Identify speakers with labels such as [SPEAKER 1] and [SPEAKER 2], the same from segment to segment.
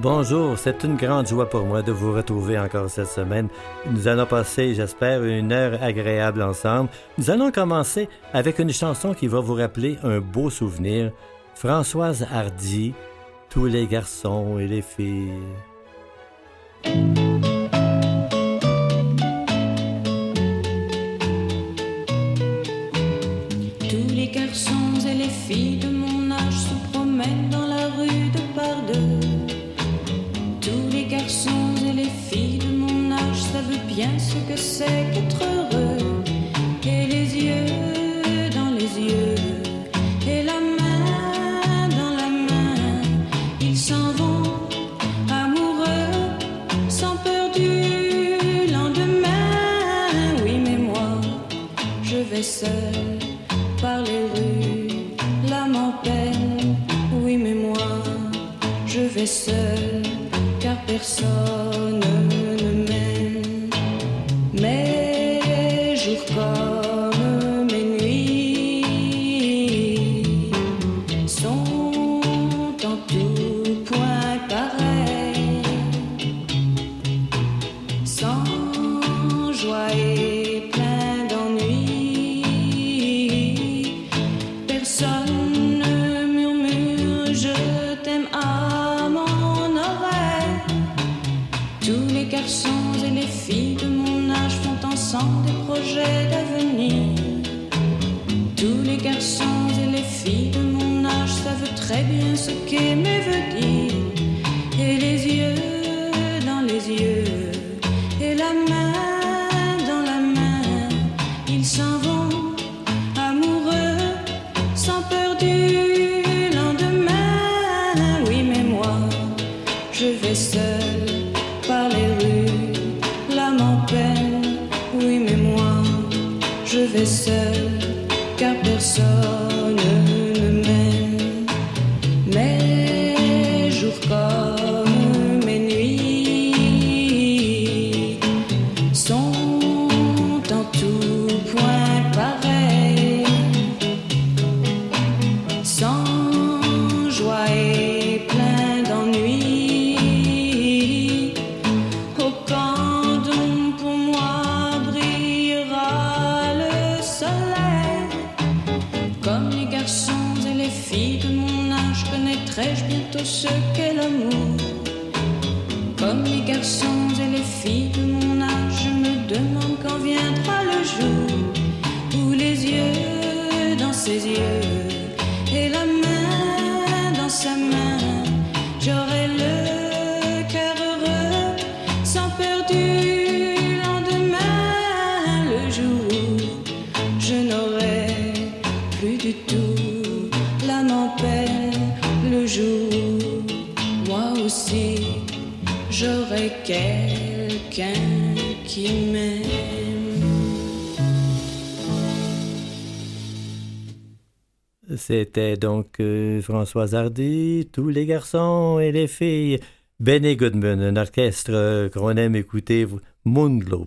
[SPEAKER 1] Bonjour, c'est une grande joie pour moi de vous retrouver encore cette semaine. Nous allons passer, j'espère, une heure agréable ensemble. Nous allons commencer avec une chanson qui va vous rappeler un beau souvenir. Françoise Hardy, Tous les garçons et les filles.
[SPEAKER 2] Que c'est qu'être heureux. Et les yeux dans les yeux, et la main dans la main, ils s'en vont amoureux, sans peur du lendemain. Oui, mais moi, je vais seul par les rues, l'âme en peine. Oui, mais moi, je vais seul, car personne ce qui m'est venu.
[SPEAKER 1] C'était donc euh, Françoise Hardy, tous les garçons et les filles. Benny Goodman, un orchestre euh, qu'on aime écouter, Mundlo.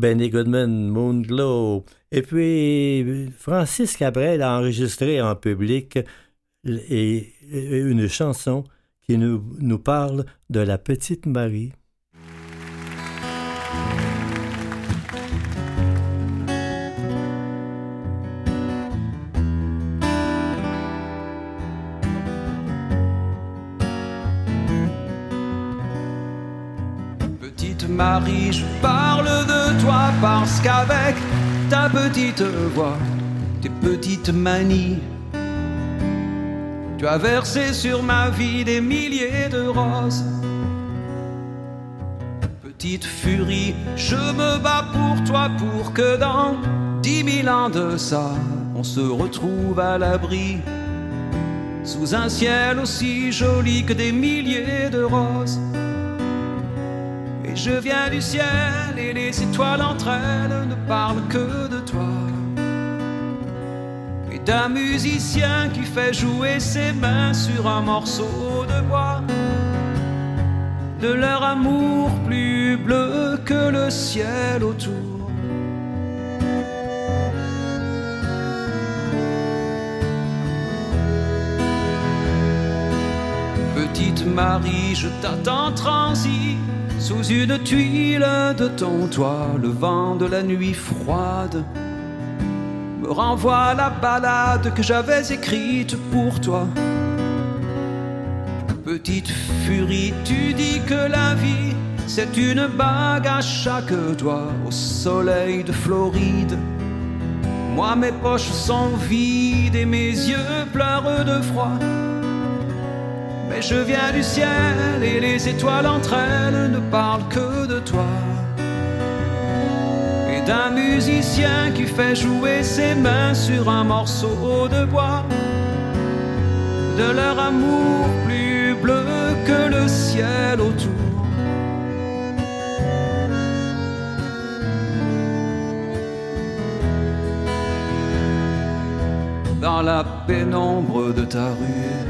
[SPEAKER 1] Benny Goodman, Moonglow. Et puis, Francis Cabrel a enregistré en public une chanson qui nous, nous parle de la petite Marie.
[SPEAKER 3] Marie, je parce qu'avec ta petite voix, tes petites manies, tu as versé sur ma vie des milliers de roses. Petite furie, je me bats pour toi pour que dans dix mille ans de ça, on se retrouve à l'abri sous un ciel aussi joli que des milliers de roses. Je viens du ciel et les étoiles entre elles ne parlent que de toi. Et d'un musicien qui fait jouer ses mains sur un morceau de bois. De leur amour plus bleu que le ciel autour. Petite Marie, je t'attends transi sous une tuile de ton toit, le vent de la nuit froide me renvoie la balade que j'avais écrite pour toi. Petite furie, tu dis que la vie, c'est une bague à chaque doigt au soleil de Floride. Moi, mes poches sont vides et mes yeux pleurent de froid. Je viens du ciel et les étoiles entre elles ne parlent que de toi. Et d'un musicien qui fait jouer ses mains sur un morceau de bois. De leur amour plus bleu que le ciel autour. Dans la pénombre de ta rue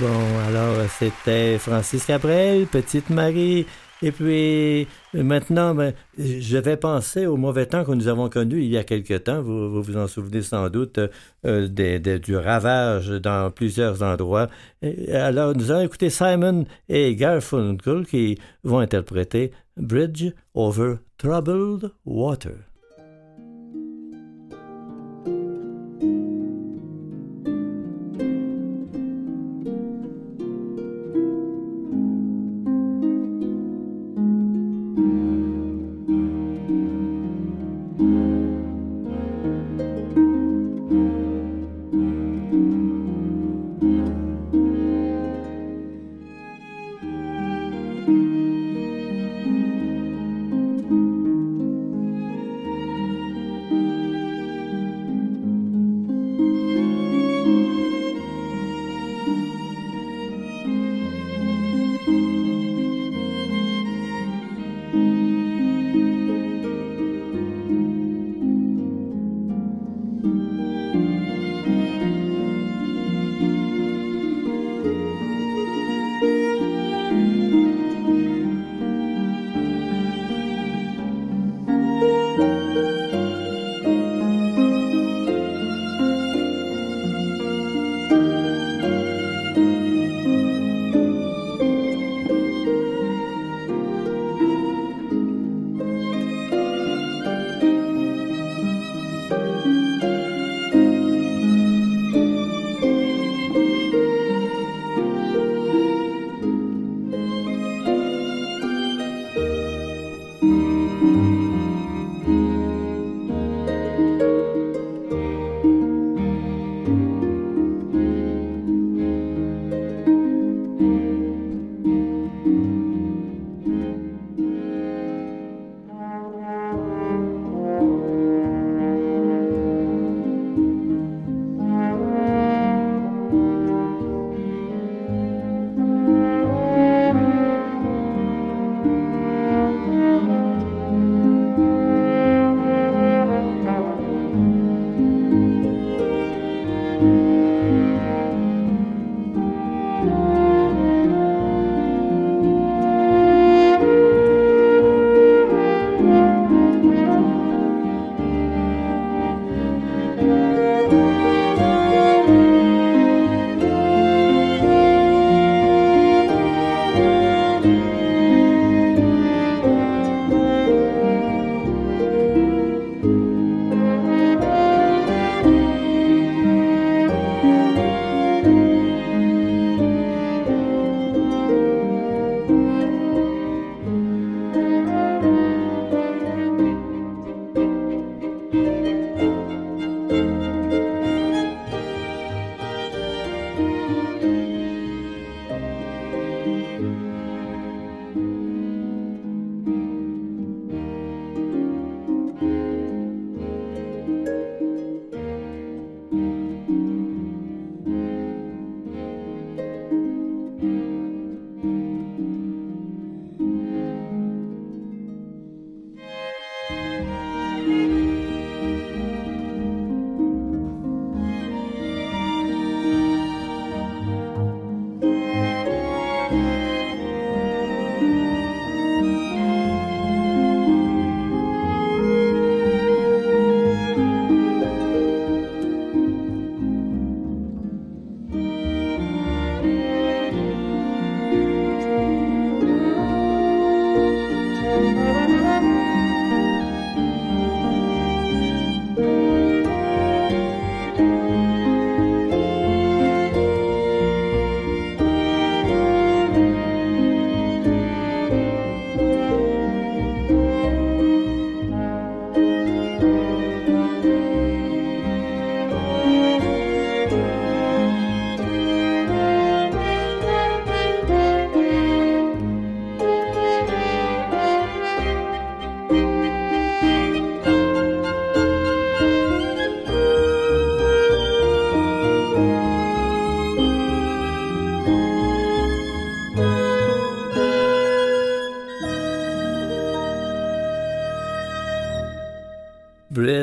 [SPEAKER 1] Bon, alors c'était Francis Cabrel, Petite Marie. Et puis maintenant, ben, je vais penser au mauvais temps que nous avons connu il y a quelque temps. Vous vous, en souvenez sans doute euh, des- du ravage dans plusieurs endroits. Et alors, nous allons écouter Simon et Garfunkel qui vont interpréter Bridge over Troubled Water.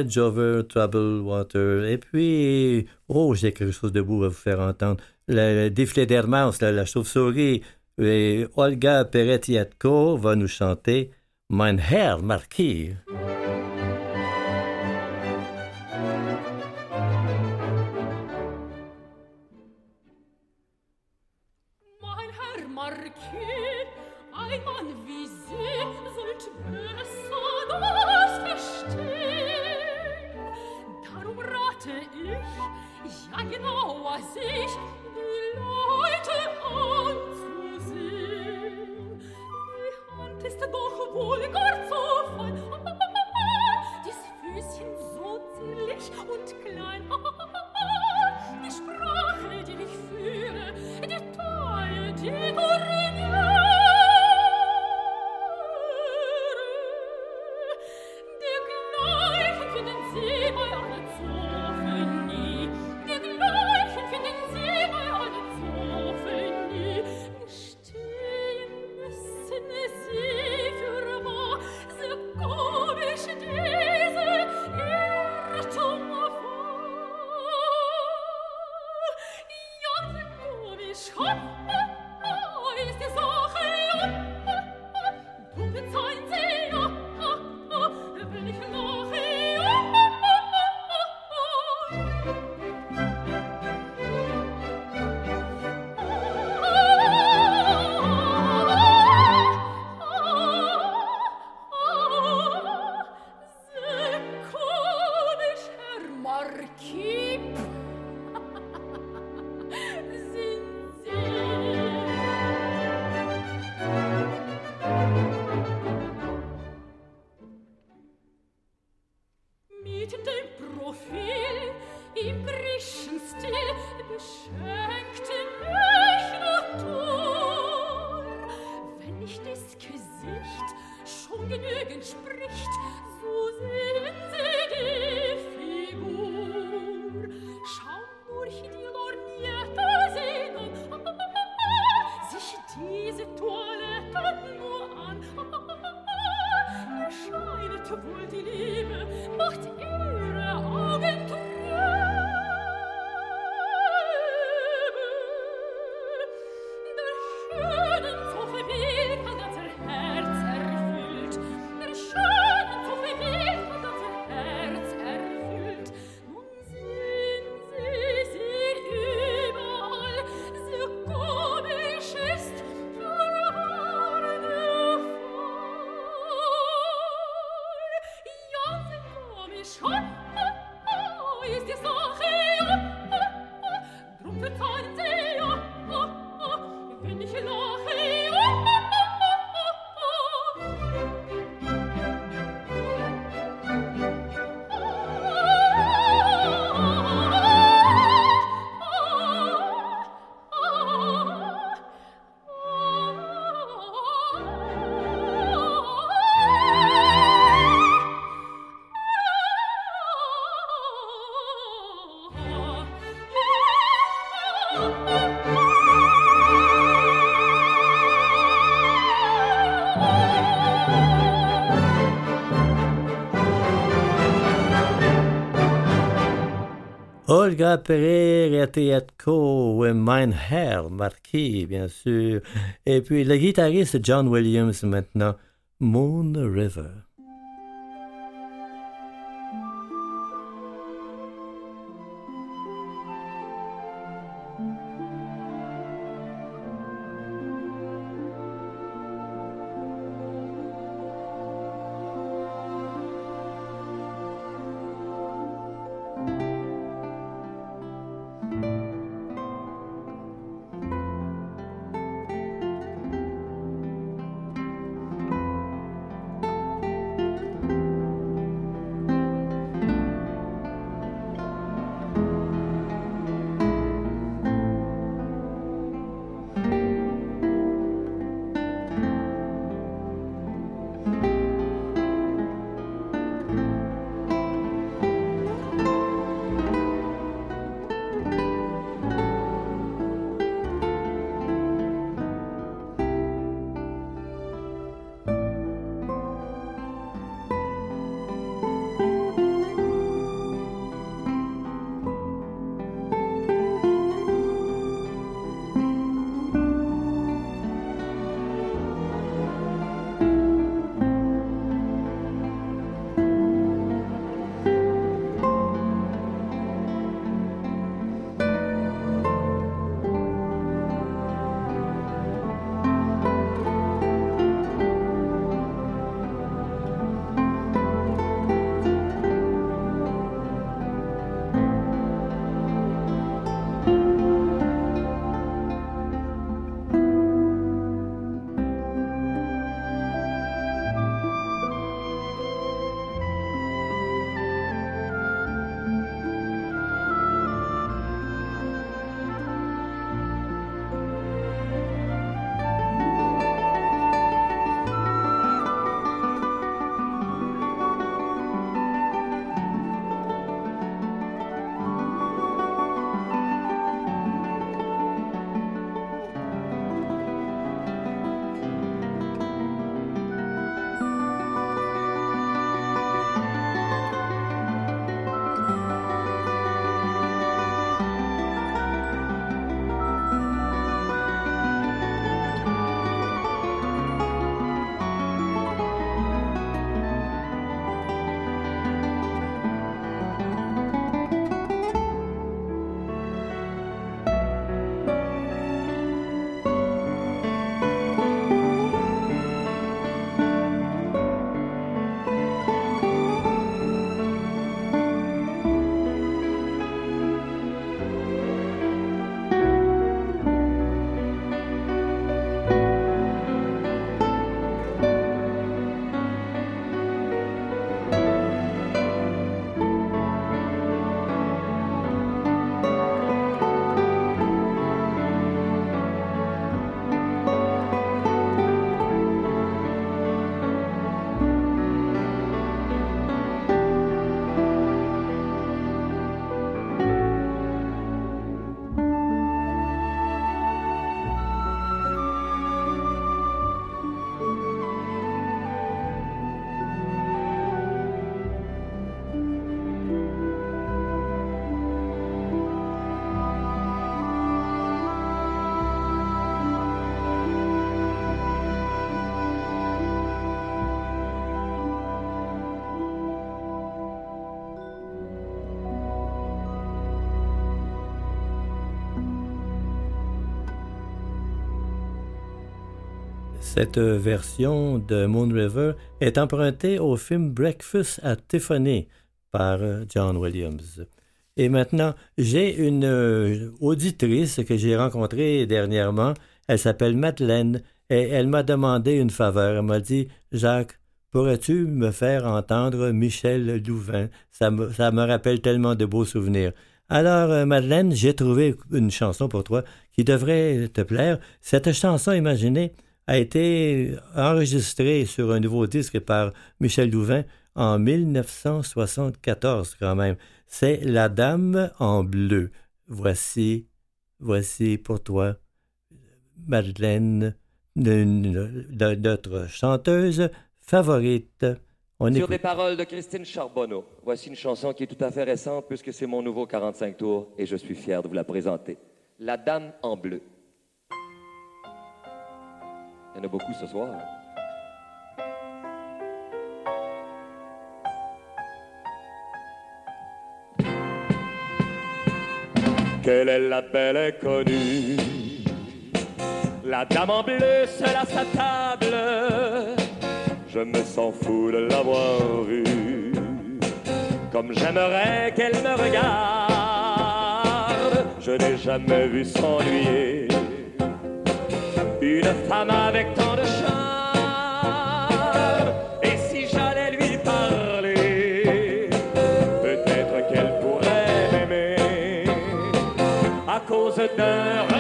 [SPEAKER 1] Red Trouble Water. Et puis, oh, j'ai quelque chose de beau à vous faire entendre. Le, le défilé d'Hermance, la, chauve-souris. Et Olga Peretiatko va nous chanter Mein Herr Marquis.
[SPEAKER 4] betendem Profil im griechen Stil beschenkte mich Natur. Wenn nicht das Gesicht schon genügend spricht, so sehen sie
[SPEAKER 1] Olga Pereira Triatko et Meinherr Marquis, bien sûr. Et puis le guitariste John Williams maintenant, Moon River. Cette version de Moon River est empruntée au film Breakfast at Tiffany par euh, John Williams. Et maintenant, j'ai une euh, auditrice que j'ai rencontrée dernièrement. Elle s'appelle Madeleine et elle m'a demandé une faveur. Elle m'a dit Jacques, pourrais-tu me faire entendre Michel Louvain? Ça me, ça me rappelle tellement de beaux souvenirs. Alors, euh, Madeleine, j'ai trouvé une chanson pour toi qui devrait te plaire. Cette chanson, imaginez, a été enregistrée sur un nouveau disque par Michel Louvain en 1974 quand même. C'est La Dame en bleu. Voici, voici pour toi, Madeleine, de notre chanteuse favorite.
[SPEAKER 5] On Sur des paroles de Christine Charbonneau, voici une chanson qui est tout à fait récente puisque c'est mon nouveau 45 tours et je suis fier de vous la présenter. La Dame en bleu. Il y en a beaucoup ce soir. Quelle est la belle inconnue La dame en bleu seule à sa table. Je me sens fou de l'avoir vue. Comme j'aimerais qu'elle me regarde. Je n'ai jamais vu s'ennuyer une femme avec tant de charme. Et si j'allais lui parler, peut-être qu'elle pourrait m'aimer à cause d'un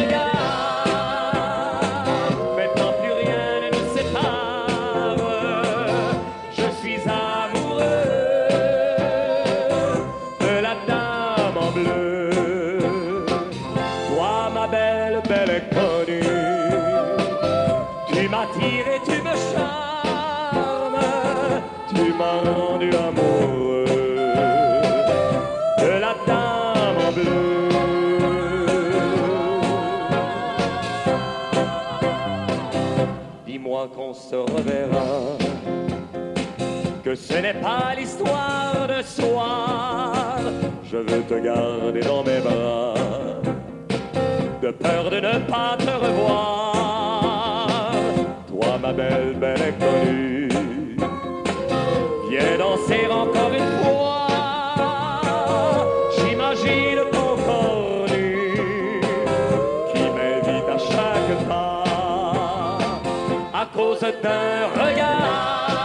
[SPEAKER 5] ce n'est pas l'histoire de soir, je veux te garder dans mes bras, de peur de ne pas te revoir. Toi, ma belle, belle inconnue, viens danser encore une fois. J'imagine ton corps nu qui m'invite à chaque pas cause d'un regard.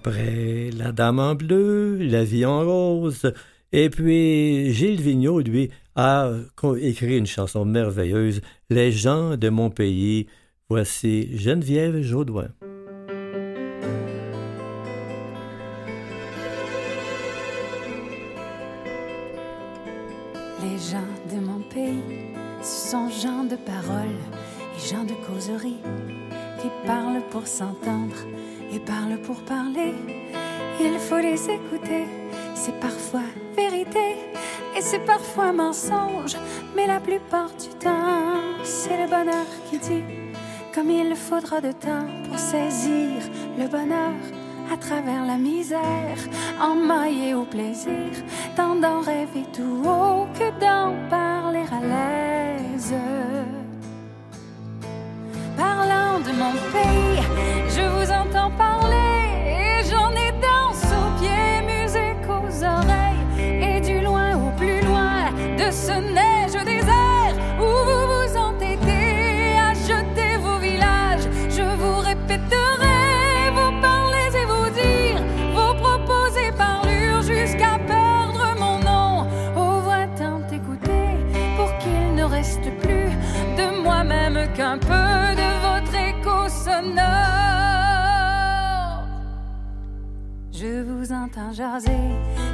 [SPEAKER 1] Après La Dame en bleu, La vie en rose. Et puis Gilles Vigneault, lui, a écrit une chanson merveilleuse, Les gens de mon pays. Voici Geneviève Jaudoin.
[SPEAKER 6] Les gens de mon pays, ce sont gens de parole et gens de causerie qui parlent pour s'entendre et parlent pour parler. Il faut les écouter, c'est parfois vérité et c'est parfois mensonge, mais la plupart du temps, c'est le bonheur qui dit comme il faudra de temps pour saisir le bonheur à travers la misère, emmaillé au plaisir, tant d'en rêver tout haut que d'en parler à l'aise. Parlant de mon pays, je vous entends parler et j'en ai dans aux pieds, musique aux oreilles. Et du loin au plus loin de ce neige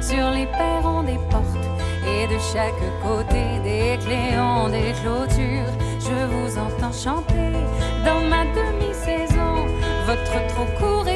[SPEAKER 6] Sur les perrons des portes et de chaque côté des cléons, des clôtures. Je vous entends chanter dans ma demi-saison votre trop court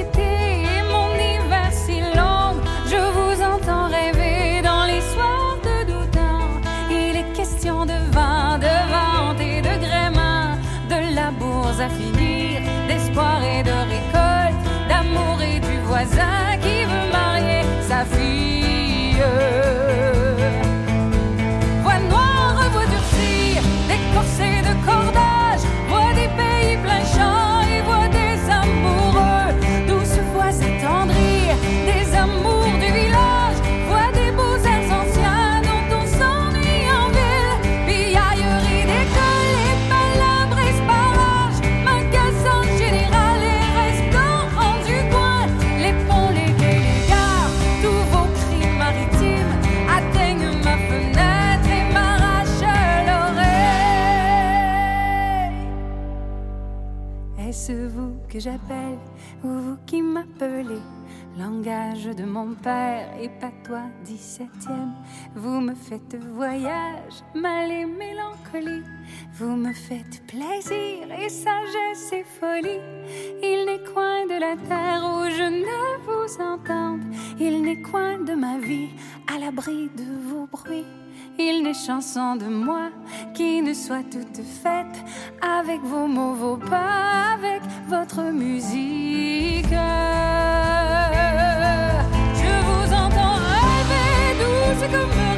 [SPEAKER 6] j'appelle ou vous qui m'appelez Langage de mon père et patois 17e. Vous me faites voyage, mal et mélancolie. Vous me faites plaisir et sagesse et folie. Il n'est coin de la terre où je ne vous entende. Il n'est coin de ma vie à l'abri de vos bruits. Il n'est chanson de moi qui ne soit toute faite avec vos mots, vos pas, avec votre musique. Je vous entends rêver douce comme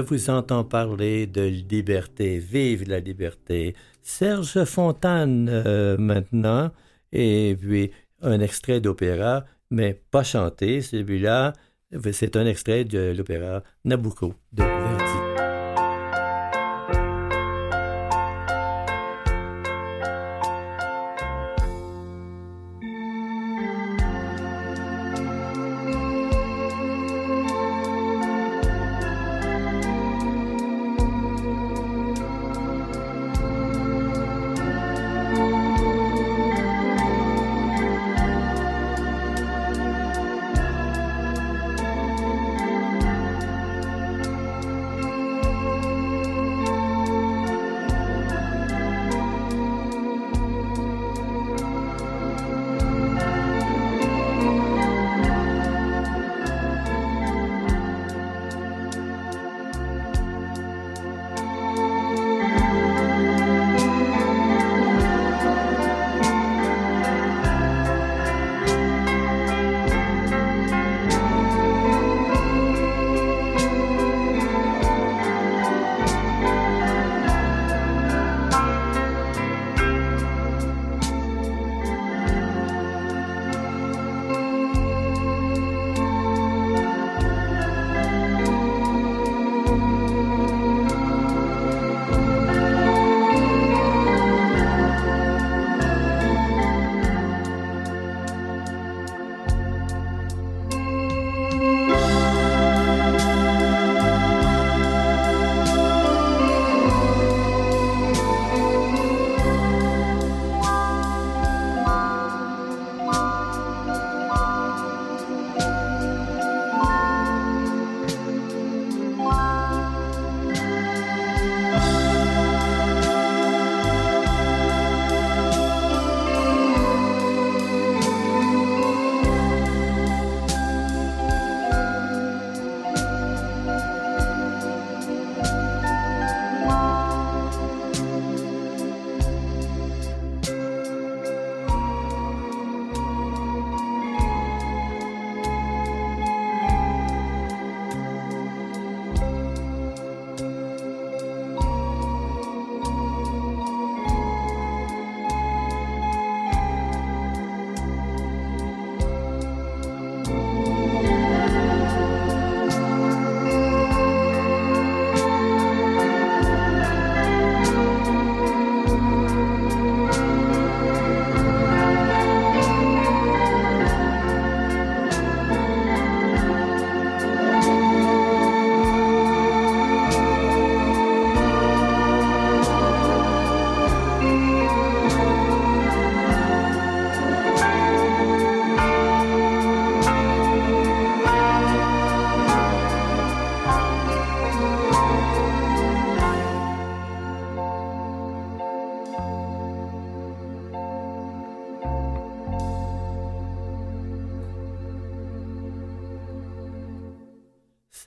[SPEAKER 6] vous entends parler de liberté,
[SPEAKER 1] vive la liberté. Serge Fontane euh, maintenant, et puis un extrait d'opéra, mais pas chanté, celui-là, c'est un extrait de l'opéra Nabucco de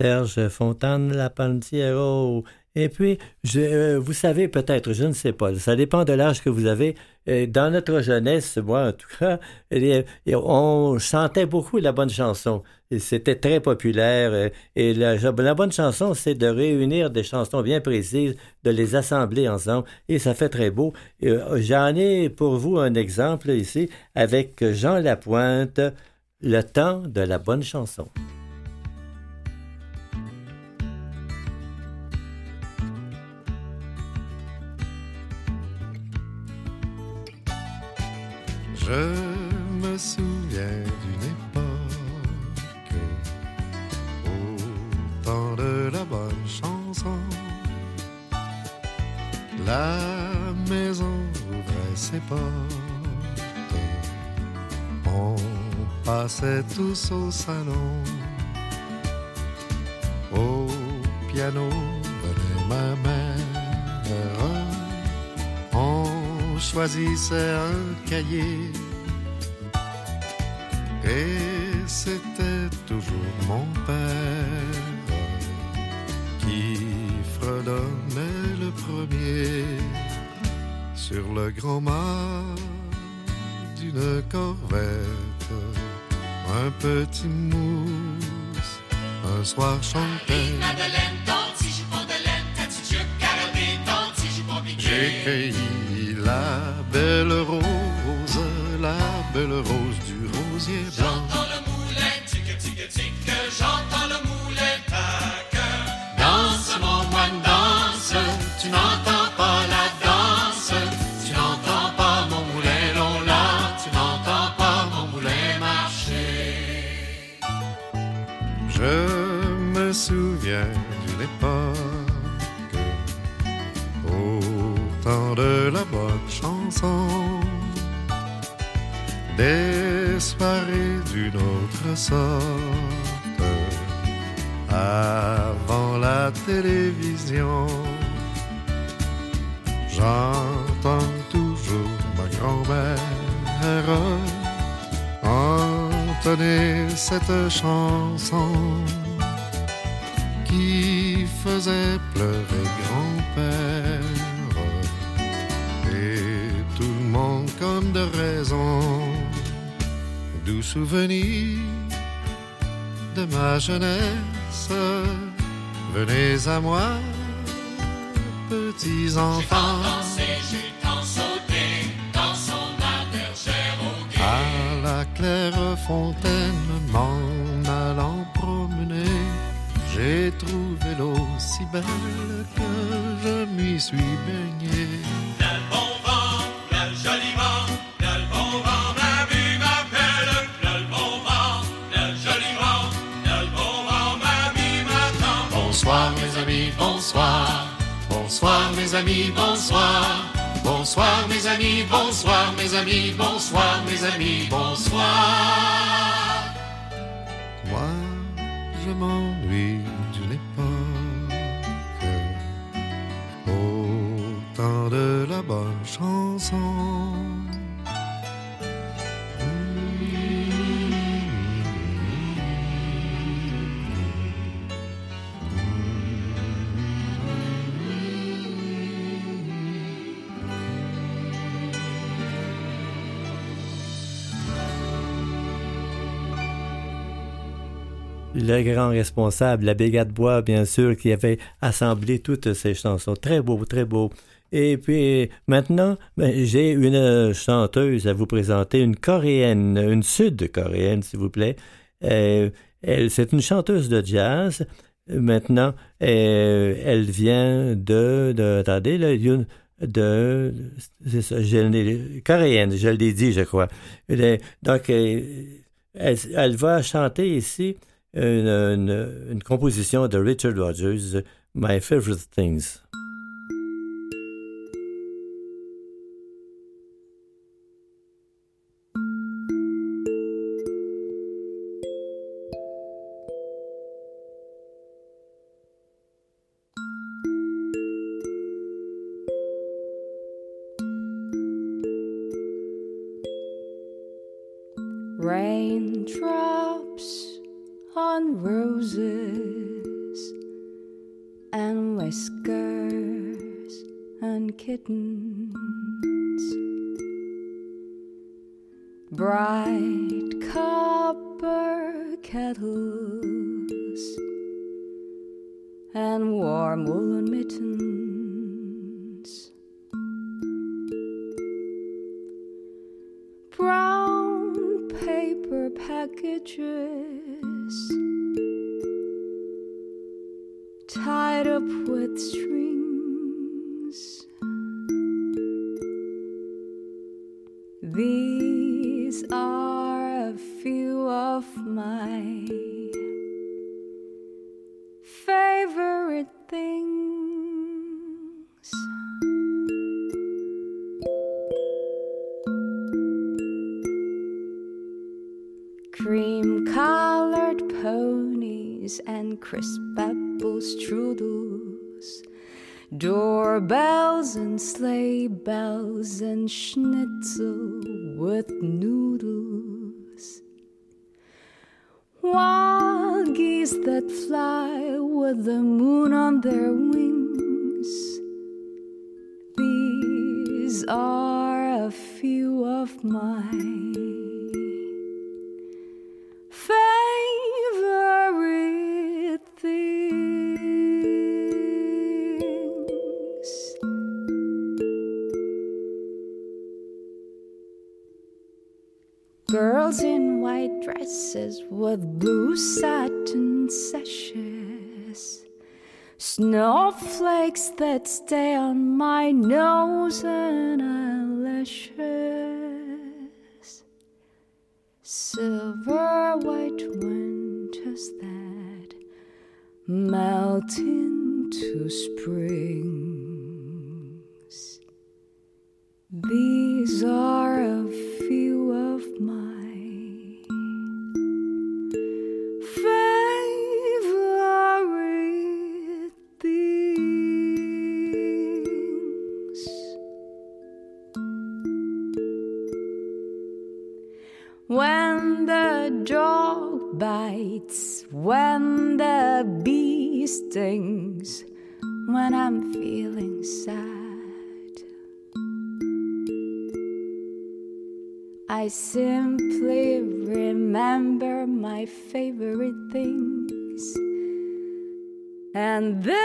[SPEAKER 1] Serge Fontane Lapantiero. Et puis, je, euh, vous savez peut-être, je ne sais pas, ça dépend de l'âge que vous avez. Euh, dans notre jeunesse, moi en tout cas, on chantait beaucoup la bonne chanson. C'était très populaire. euh, Et la, bonne chanson, c'est de réunir des chansons bien précises, de les assembler ensemble. Et ça fait très beau. J'en ai pour vous un exemple ici avec Jean Lapointe, Le temps de la bonne chanson.
[SPEAKER 7] Je me souviens d'une époque au temps de la bonne chanson. La maison ouvrait ses portes. On passait tous au salon. Au piano venait ma mère. Choisissait un cahier. Et c'était toujours mon père qui fredonnait le premier sur le grand mât d'une corvette. Un petit mousse, un soir chantait. J'ai cueilli la belle rose, la belle rose du rosier blanc. Avant la télévision. J'entends toujours ma grand-mère entonner cette chanson ma jeunesse, venez à moi, petits enfants. À la claire fontaine, m'en allant promener, j'ai trouvé l'eau si belle amis, bonsoir mes amis, bonsoir. Moi, je m'ennuie d'une époque au temps de la bonne chanson.
[SPEAKER 1] Le grand responsable, la Brigade Bois, bien sûr, qui avait assemblé toutes ces chansons. Très beau, très beau. Et puis maintenant, ben, j'ai une chanteuse à vous présenter, une coréenne, une sud-coréenne, s'il vous plaît. Euh, elle, c'est une chanteuse de jazz. Maintenant, euh, elle vient de, de attendez, de, c'est ça, je coréenne, je l'ai dit, je crois. Donc, euh, elle, elle va chanter ici une, une- une composition de Richard Rogers, My Favorite Things.
[SPEAKER 6] Bright copper kettles and warm woolen mittens. Brown paper packages tied up with strings. These are a few of my favorite things. Cream colored ponies and crisp apple strudels, doorbells and sleigh bells and schnitzel with noodles. Wild geese that fly with the moon on their wings. These are a few of my Girls in white dresses with blue satin sashes. Snowflakes that stay on my nose and eyelashes. Silver white winters that melt into springs. These are And then.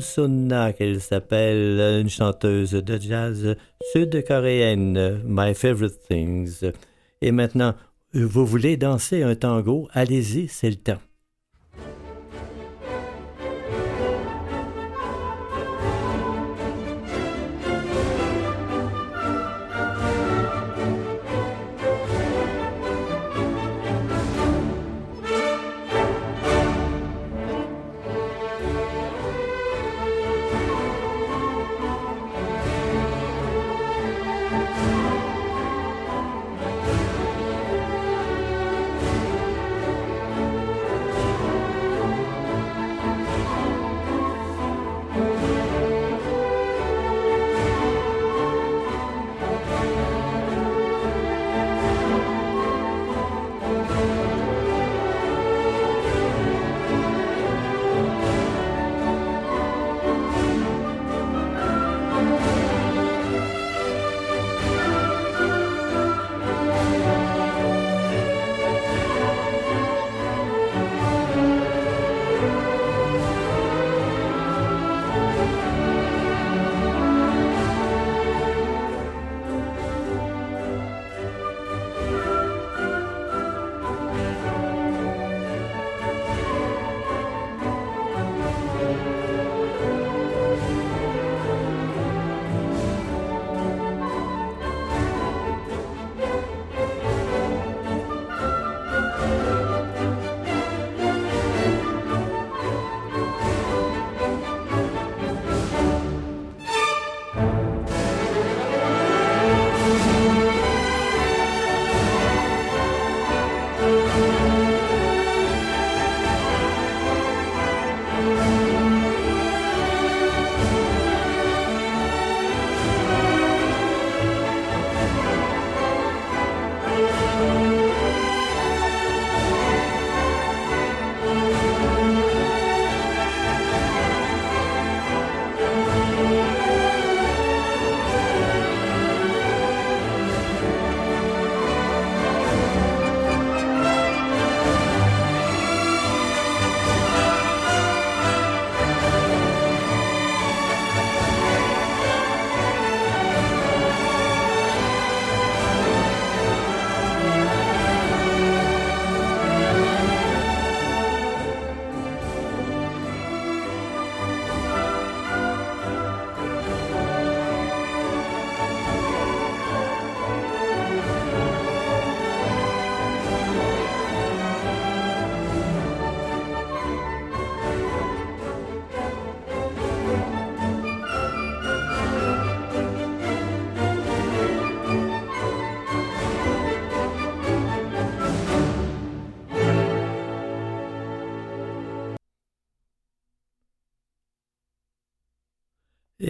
[SPEAKER 1] Sun-na, qu'elle s'appelle, une chanteuse de jazz sud-coréenne, My Favorite Things. Et maintenant, vous voulez danser un tango? Allez-y, c'est le temps.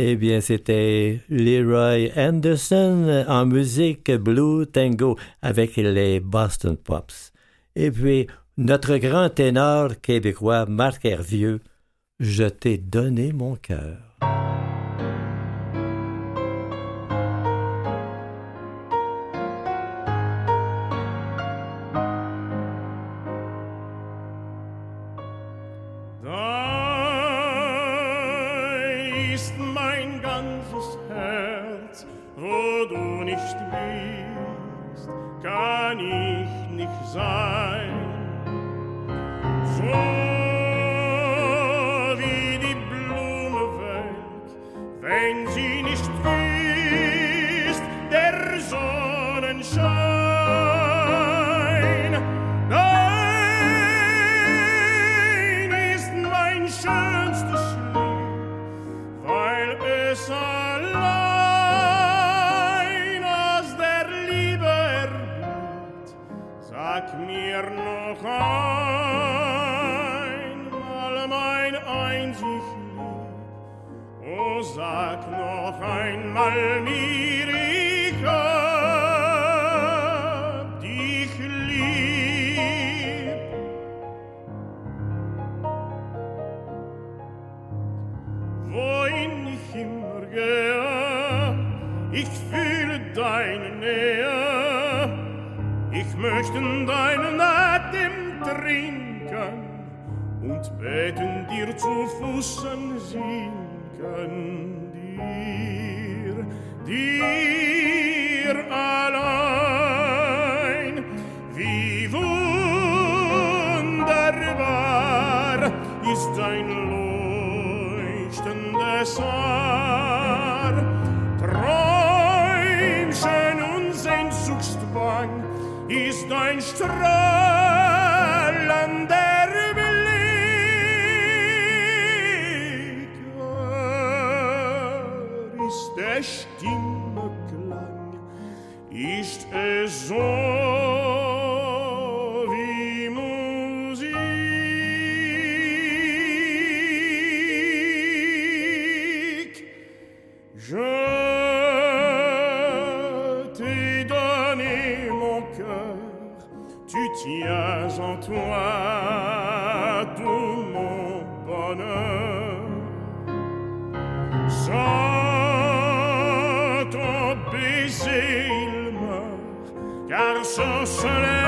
[SPEAKER 8] Eh bien, c'était Leroy Anderson en musique Blue Tango avec les Boston Pops. Et puis, notre grand ténor québécois Marc Hervieux, Je t'ai donné mon cœur.
[SPEAKER 9] chancelant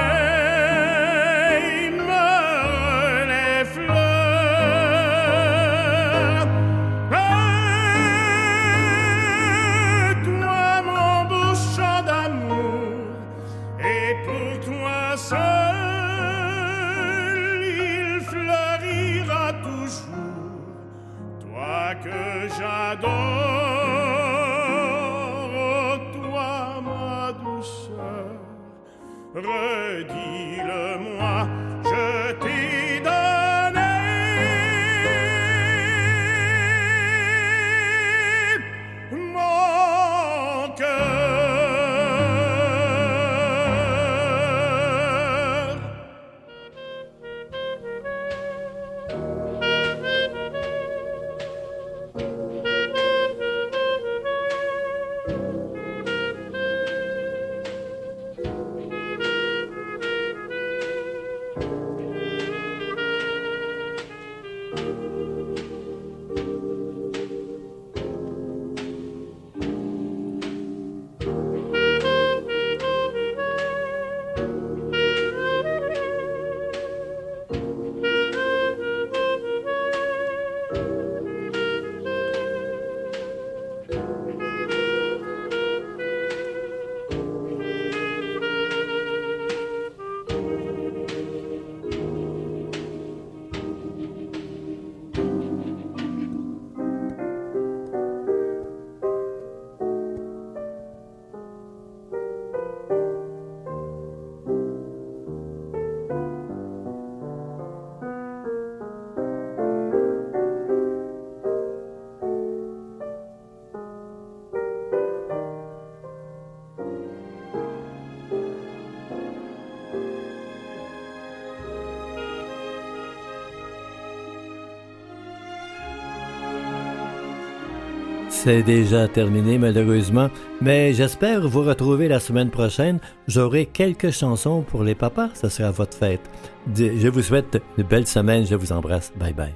[SPEAKER 1] C'est déjà terminé malheureusement, mais j'espère vous retrouver la semaine prochaine. J'aurai quelques chansons pour les papas, ce sera votre fête. Je vous souhaite une belle semaine, je vous embrasse. Bye bye.